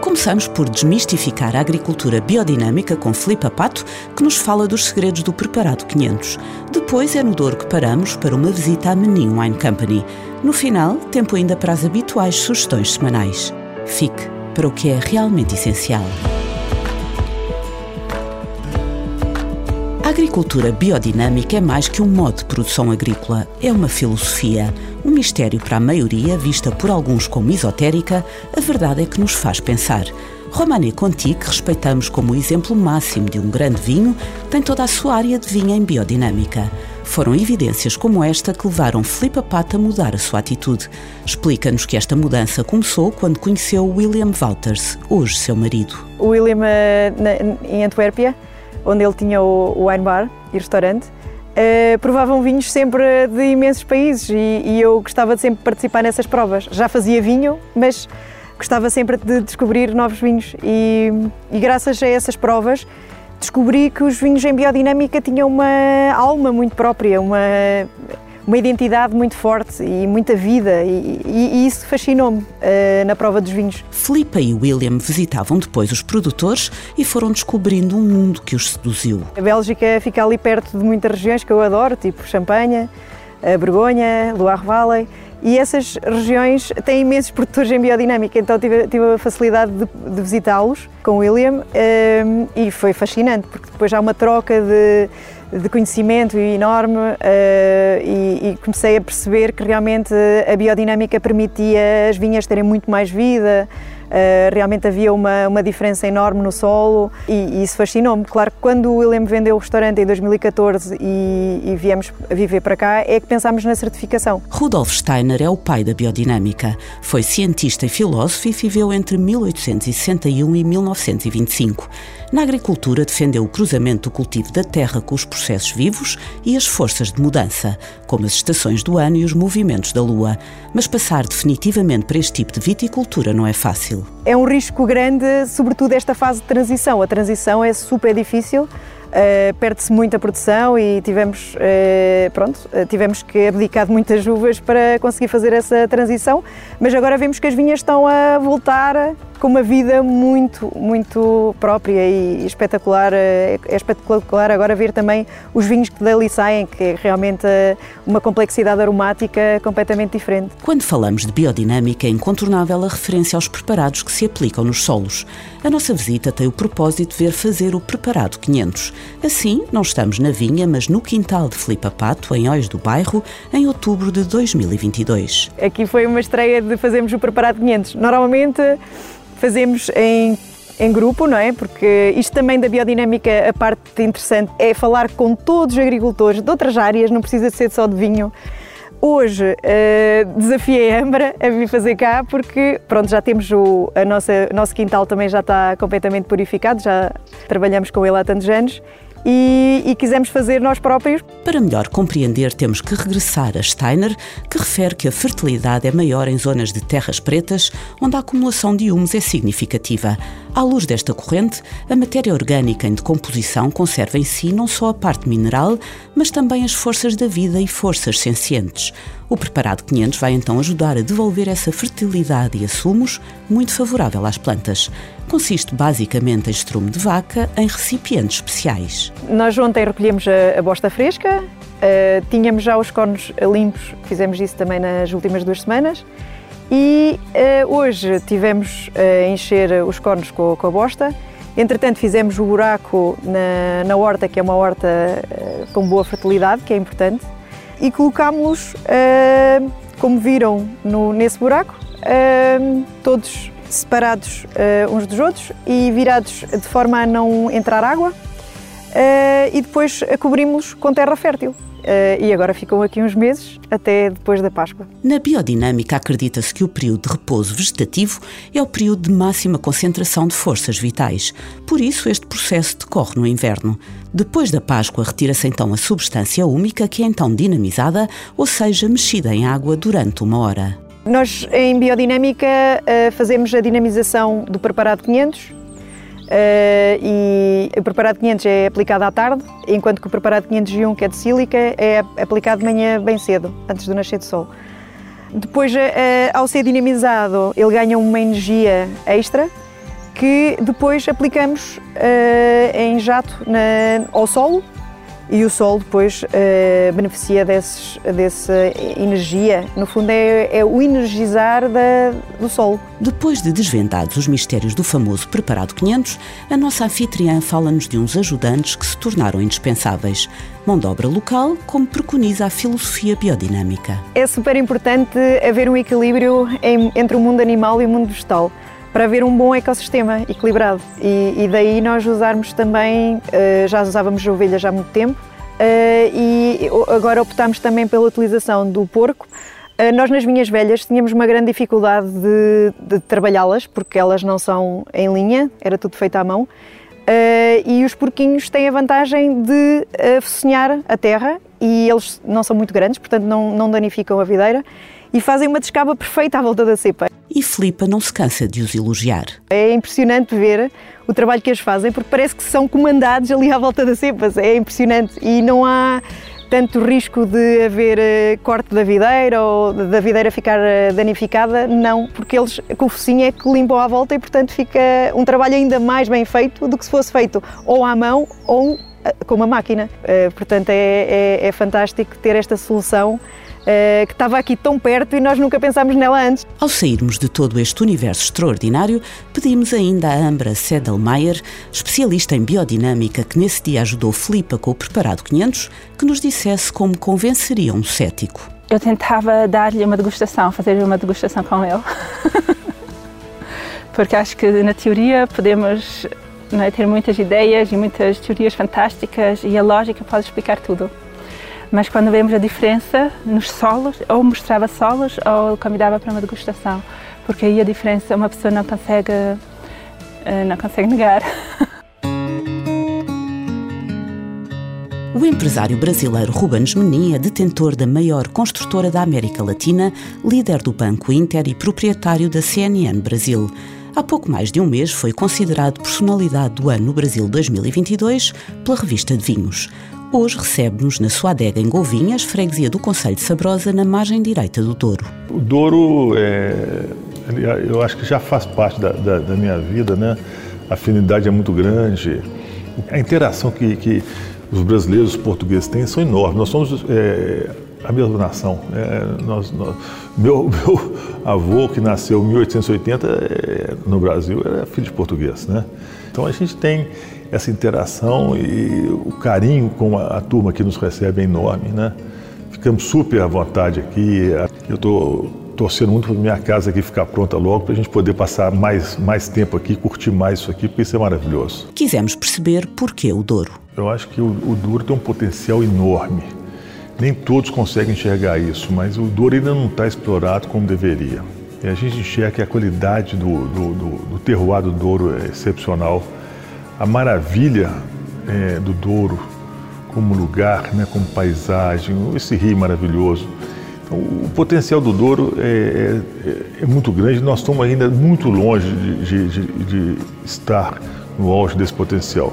Começamos por desmistificar a agricultura biodinâmica com Filipe Pato, que nos fala dos segredos do Preparado 500. Depois é no Douro que paramos para uma visita à Menin Wine Company. No final, tempo ainda para as habituais sugestões semanais. Fique para o que é realmente essencial. Agricultura biodinâmica é mais que um modo de produção agrícola, é uma filosofia. Um mistério para a maioria, vista por alguns como esotérica, a verdade é que nos faz pensar. Romané Conti, que respeitamos como o exemplo máximo de um grande vinho, tem toda a sua área de vinho em biodinâmica. Foram evidências como esta que levaram Filipe Pata a mudar a sua atitude. Explica-nos que esta mudança começou quando conheceu William Wouters, hoje seu marido. William, eh, em Antuérpia, onde ele tinha o wine bar e restaurante, Uh, provavam vinhos sempre de imensos países e, e, eu gostava de sempre participar nessas provas. Já fazia vinho, mas gostava sempre de descobrir novos vinhos e, e graças a essas provas descobri que os vinhos em biodinâmica tinham uma alma muito própria, uma uma identidade muito forte e muita vida, e, e, e isso fascinou-me uh, na prova dos vinhos. Filipa e William visitavam depois os produtores e foram descobrindo um mundo que os seduziu. A Bélgica fica ali perto de muitas regiões que eu adoro, tipo Champanha, a Borgonha, Loire Valley. E essas regiões têm imensos produtores em biodinâmica, então tive, tive a facilidade de, de visitá-los com o William um, eh, e foi fascinante, porque depois há uma troca de, de conhecimento enorme uh, e, comecei a perceber que realmente a biodinâmica permitia as vinhas terem muito mais vida, uh, realmente havia uma, uma diferença enorme no solo e, e isso fascinou-me. Claro que quando o William vendeu o restaurante em 2014 e, e viemos viver para cá, é que pensámos na certificação. Rudolf Steiner é o pai da biodinâmica. Foi cientista e filósofo e viveu entre 1861 e 1925. Na agricultura, defendeu o cruzamento do cultivo da terra com os processos vivos e as forças de mudança, como as estações do ano e os movimentos da lua. Mas passar definitivamente para este tipo de viticultura não é fácil. É um risco grande, sobretudo esta fase de transição. A transição é super difícil. Uh, perde-se muita produção e tivemos, uh, pronto, uh, tivemos que abdicar de muitas uvas para conseguir fazer essa transição, mas agora vemos que as vinhas estão a voltar com uma vida muito, muito própria e espetacular. É espetacular agora ver também os vinhos que dali saem, que é realmente uma complexidade aromática completamente diferente. Quando falamos de biodinâmica, é incontornável a referência aos preparados que se aplicam nos solos. A nossa visita tem o propósito de ver fazer o Preparado 500. Assim, não estamos na vinha, mas no quintal de Filipe Pato, em Ois do Bairro, em outubro de 2022. Aqui foi uma estreia de fazermos o Preparado 500. Normalmente fazemos em em grupo, não é? Porque isto também da biodinâmica, a parte interessante é falar com todos os agricultores de outras áreas, não precisa ser só de vinho. Hoje uh, desafiei a Ambra a vir fazer cá porque pronto, já temos o a nossa, nosso quintal também já está completamente purificado, já trabalhamos com ele há tantos anos e, e, quisemos fazer nós próprios. Para melhor compreender, temos que regressar a Steiner, que refere que a fertilidade é maior em zonas de terras pretas, onde a acumulação de humus é significativa. À luz desta corrente, a matéria orgânica em decomposição conserva em si não só a parte mineral, mas também as forças da vida e forças sencientes. O preparado 500 vai então ajudar a devolver essa fertilidade e assumos muito favorável às plantas. Consiste basicamente em estrume de vaca em recipientes especiais. Nós ontem recolhemos a, a bosta fresca, uh, tínhamos já os cones limpos, fizemos isso também nas últimas duas semanas. E uh, hoje tivemos a encher os cones com, com, a bosta. Entretanto, fizemos o buraco na, na horta, que é uma horta uh, com boa fertilidade, que é importante e colocámos-los, uh, como viram no, nesse buraco, uh, todos separados uh, uns dos outros e virados de forma a não entrar água e depois cobrimos com terra fértil. E agora ficam aqui uns meses até depois da Páscoa. Na biodinâmica acredita-se que o período de repouso vegetativo é o período de máxima concentração de forças vitais. Por isso, este processo decorre no inverno. Depois da Páscoa, retira-se então a substância úmica, que é então dinamizada, ou seja, mexida em água durante uma hora. Nós, em biodinâmica, eh, fazemos a dinamização do preparado 500 eh, e o preparado 500 é aplicado à tarde, enquanto que o preparado 501, que é de sílica, é aplicado de manhã bem cedo, antes do nascer do sol. Depois, eh, ao ser dinamizado, ele ganha uma energia extra que depois aplicamos em jato ao solo e o Sol depois uh, beneficia desses, dessa energia. No fundo, é, é o energizar da, do Sol. Depois de desvendados os mistérios do famoso Preparado 500, a nossa anfitriã fala-nos de uns ajudantes que se tornaram indispensáveis. Mão de obra local, como preconiza a filosofia biodinâmica. É super importante haver um equilíbrio entre o mundo animal e o mundo vegetal para haver um bom ecossistema equilibrado. E, e daí nós usarmos também, uh, já usávamos ovelhas há muito tempo, uh, e agora optámos também pela utilização do porco. Uh, nós nas vinhas velhas tínhamos uma grande dificuldade de, de trabalhá-las, porque elas não são em linha, era tudo feito à mão. e os porquinhos têm a vantagem de uh, a terra e eles não são muito grandes, portanto não, não danificam a videira e fazem uma descaba perfeita à volta da cepa. E Filipa não se cansa de os elogiar. É impressionante ver o trabalho que eles fazem, porque parece que são comandados ali à volta das cepas. É impressionante e não há tanto risco de haver eh, corte da videira ou da videira ficar eh, danificada, não, porque eles com o focinho é que limpam à volta e portanto fica um trabalho ainda mais bem feito do que se fosse feito ou à mão ou eh, com uma máquina. Portanto é, é, é fantástico ter esta solução uh, que estava aqui tão perto e nós nunca pensámos nela antes. Ao sairmos de todo este universo extraordinário, pedimos ainda a Ambra Sedelmeier, especialista em biodinâmica, que nesse dia ajudou Filipa com o Preparado 500, que nos dissesse como convenceria um cético. Eu tentava dar-lhe uma degustação, fazer uma degustação com ele. Porque acho que na teoria podemos é, ter muitas ideias e muitas teorias fantásticas e a lógica pode explicar tudo. Mas quando vemos a diferença nos solos, ou mostrava solos ou convidava para uma degustação, porque aí a diferença uma pessoa não consegue, eh, não consegue negar. O empresário brasileiro Rubens Menin é detentor da maior construtora da América Latina, líder do Banco Inter e proprietário da CNN Brasil. Há pouco mais de um mês foi considerado personalidade do ano no Brasil 2022 pela revista de Vinhos. Hoje recebe-nos na sua adega em Golvinhas, freguesia do Conselho de Sabrosa, na margem direita do Douro. O Douro, é, eu acho que já faz parte da, da, da, minha vida, né? A afinidade é muito grande. A interação que, que os brasileiros, os portugueses têm são enormes. Nós somos é, a mesma nação. É, nós, nós, meu, meu, avô, que nasceu em 1880 é, no Brasil, era filho de português, né? Então a gente tem essa interação e o carinho com a, a turma que nos recebe é enorme, né? Ficamos super à vontade aqui. Eu estou torcendo muito para minha casa aqui ficar pronta logo para a gente poder passar mais, mais tempo aqui, curtir mais isso aqui, porque isso é maravilhoso. Quisemos perceber por que o Douro. Eu acho que o, o Douro tem um potencial enorme. Nem todos conseguem enxergar isso, mas o Douro ainda não está explorado como deveria. E a gente enxerga que a qualidade do, do, do, do terroir do Douro é excepcional a maravilha é, do Douro como lugar, né, como paisagem, esse rio maravilhoso. Então, o potencial do Douro é, é, é, muito grande, nós estamos ainda muito longe de, de, de, estar no auge desse potencial.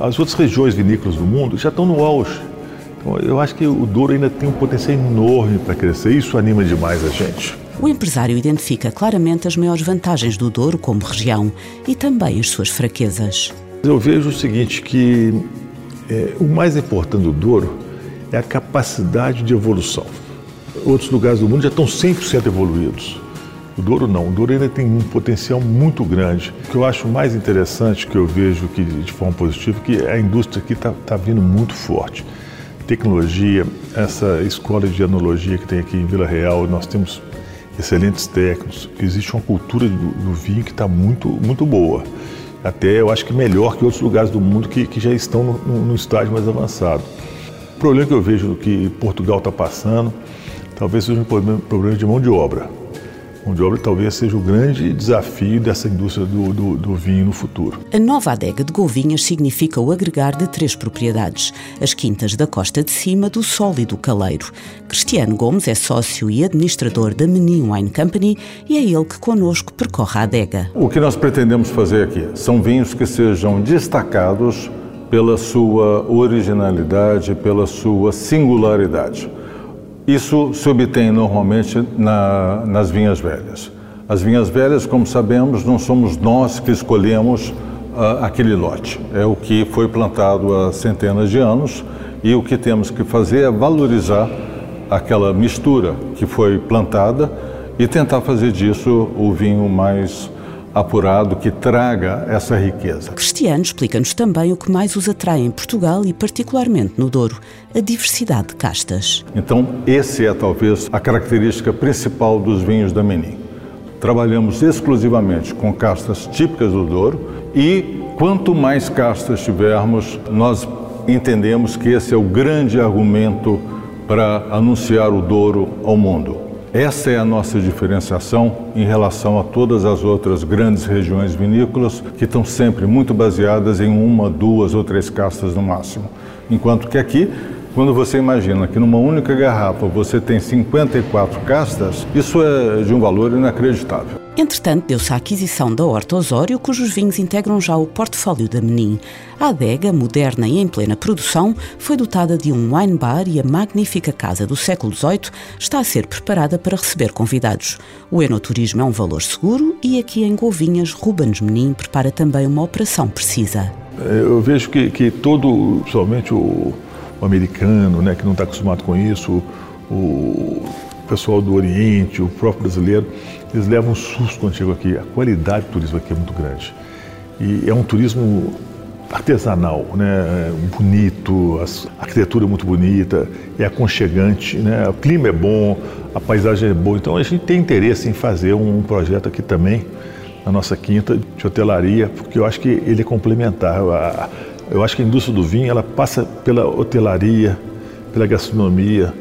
As outras regiões vinícolas do mundo já estão no auge. Então, eu acho que o Douro ainda tem um potencial enorme para crescer, isso anima demais a gente. O empresário identifica claramente as maiores vantagens do Douro como região e também as suas fraquezas. Eu vejo o seguinte, que é, o mais importante do Douro é a capacidade de evolução. Outros lugares do mundo já estão 100% evoluídos. O Douro não, o Douro ainda tem um potencial muito grande. O que eu acho mais interessante, que eu vejo que, de forma positiva, que a indústria aqui está tá vindo muito forte. Tecnologia, essa escola de enologia que tem aqui em Vila Real, nós temos excelentes técnicos. Existe uma cultura do, do vinho que está muito, muito boa até eu acho que melhor que outros lugares do mundo que, que já estão no, no, estágio mais avançado. O problema que eu vejo que Portugal está passando, talvez seja um problema de mão de obra mão de obra talvez seja o grande desafio dessa indústria do, do, do, vinho no futuro. A nova adega de Golvinhas significa o agregar de três propriedades: as quintas da Costa de Cima, do Sol e do Caleiro. Cristiano Gomes é sócio e administrador da Menin Wine Company e é ele que conosco percorre a adega. O que nós pretendemos fazer aqui são vinhos que sejam destacados pela sua originalidade, pela sua singularidade. Isso se obtém normalmente na, nas vinhas velhas. As vinhas velhas, como sabemos, não somos nós que escolhemos uh, aquele lote. É o que foi plantado há centenas de anos e o que temos que fazer é valorizar aquela mistura que foi plantada e tentar fazer disso o vinho mais apurado que traga essa riqueza. Cristiano explica-nos também o que mais os atrai em Portugal e particularmente no Douro, a diversidade de castas. Então, esse é talvez a característica principal dos vinhos da Menin. Trabalhamos exclusivamente com castas típicas do Douro e quanto mais castas tivermos, nós entendemos que esse é o grande argumento para anunciar o Douro ao mundo. Essa é a nossa diferenciação em relação a todas as outras grandes regiões vinícolas que estão sempre muito baseadas em uma, duas ou três castas no máximo. Enquanto que aqui, quando você imagina que numa única garrafa você tem 54 castas, isso é de um valor inacreditável. Entretanto, deu-se a aquisição da Horta Osório, cujos vinhos integram já o portfólio da Menin. A adega, moderna e em plena produção, foi dotada de um wine bar e a magnífica casa do século XVIII está a ser preparada para receber convidados. O enoturismo é um valor seguro e aqui em Govinhas, Rubens Menin prepara também uma operação precisa. Eu vejo que, que todo, principalmente o, o americano, né, que não está acostumado com isso, o pessoal do Oriente, o próprio brasileiro, eles levam um susto quando chegam aqui. A qualidade do turismo aqui é muito grande. E é um turismo artesanal, né? bonito, a arquitetura é muito bonita, é aconchegante, né? o clima é bom, a paisagem é boa. Então a gente tem interesse em fazer um projeto aqui também, na nossa quinta de hotelaria, porque eu acho que ele é complementar. Eu acho que a indústria do vinho ela passa pela hotelaria, pela gastronomia,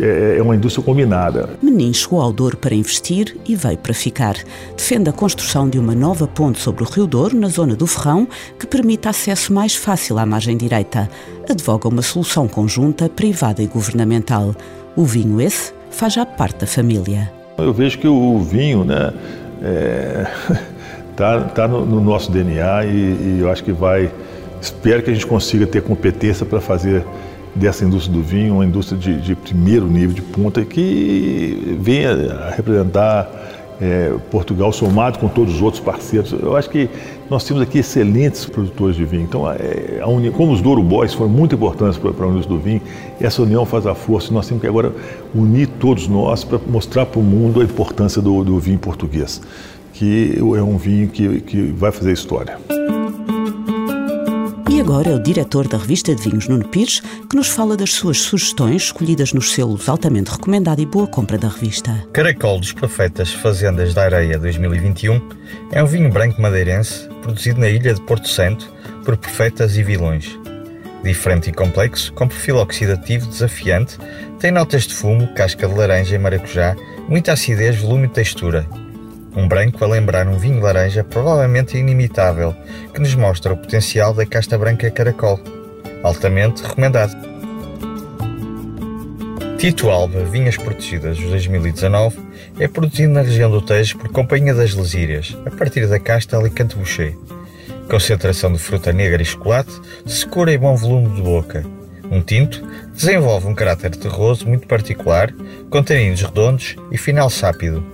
é, é uma indústria combinada. Menin chegou ao Douro para investir e veio para ficar. Defende a construção de uma nova ponte sobre o Rio Douro, na zona do Ferrão, que permita acesso mais fácil à margem direita. Advoga uma solução conjunta, privada e governamental. O vinho esse faz já parte da família. Eu vejo que o vinho, né, é, tá, tá no, no nosso DNA e, e eu acho que vai. Espero que a gente consiga ter competência para fazer dessa indústria do vinho, uma indústria de, de primeiro nível, de ponta, que venha a representar é, Portugal somado com todos os outros parceiros. Eu acho que nós temos aqui excelentes produtores de vinho. Então, é, a união, como os Douro Boys foram muito importantes para, a indústria do vinho, essa união faz a força. Nós temos que agora unir todos nós para mostrar para o mundo a importância do, do vinho português, que é um vinho que, que vai fazer história. Agora é o diretor da revista de vinhos, Nuno Pires, que nos fala das suas sugestões escolhidas nos selos altamente recomendado e boa compra da revista. Caracol dos Profetas Fazendas da Areia 2021 é um vinho branco madeirense produzido na ilha de Porto Santo por profetas e vilões. Diferente e complexo, com perfil oxidativo desafiante, tem notas de fumo, casca de laranja e maracujá, muita acidez, volume e textura, um branco a lembrar um vinho laranja provavelmente inimitável, que nos mostra o potencial da casta branca caracol. Altamente recomendado. Tito Alba Vinhas Protegidas 2019 é produzido na região do Tejo por Companhia das Lesírias, a partir da casta Alicante Boucher. Concentração de fruta negra e chocolate, secura e bom volume de boca. Um tinto desenvolve um caráter terroso muito particular, com redondos e final sápido.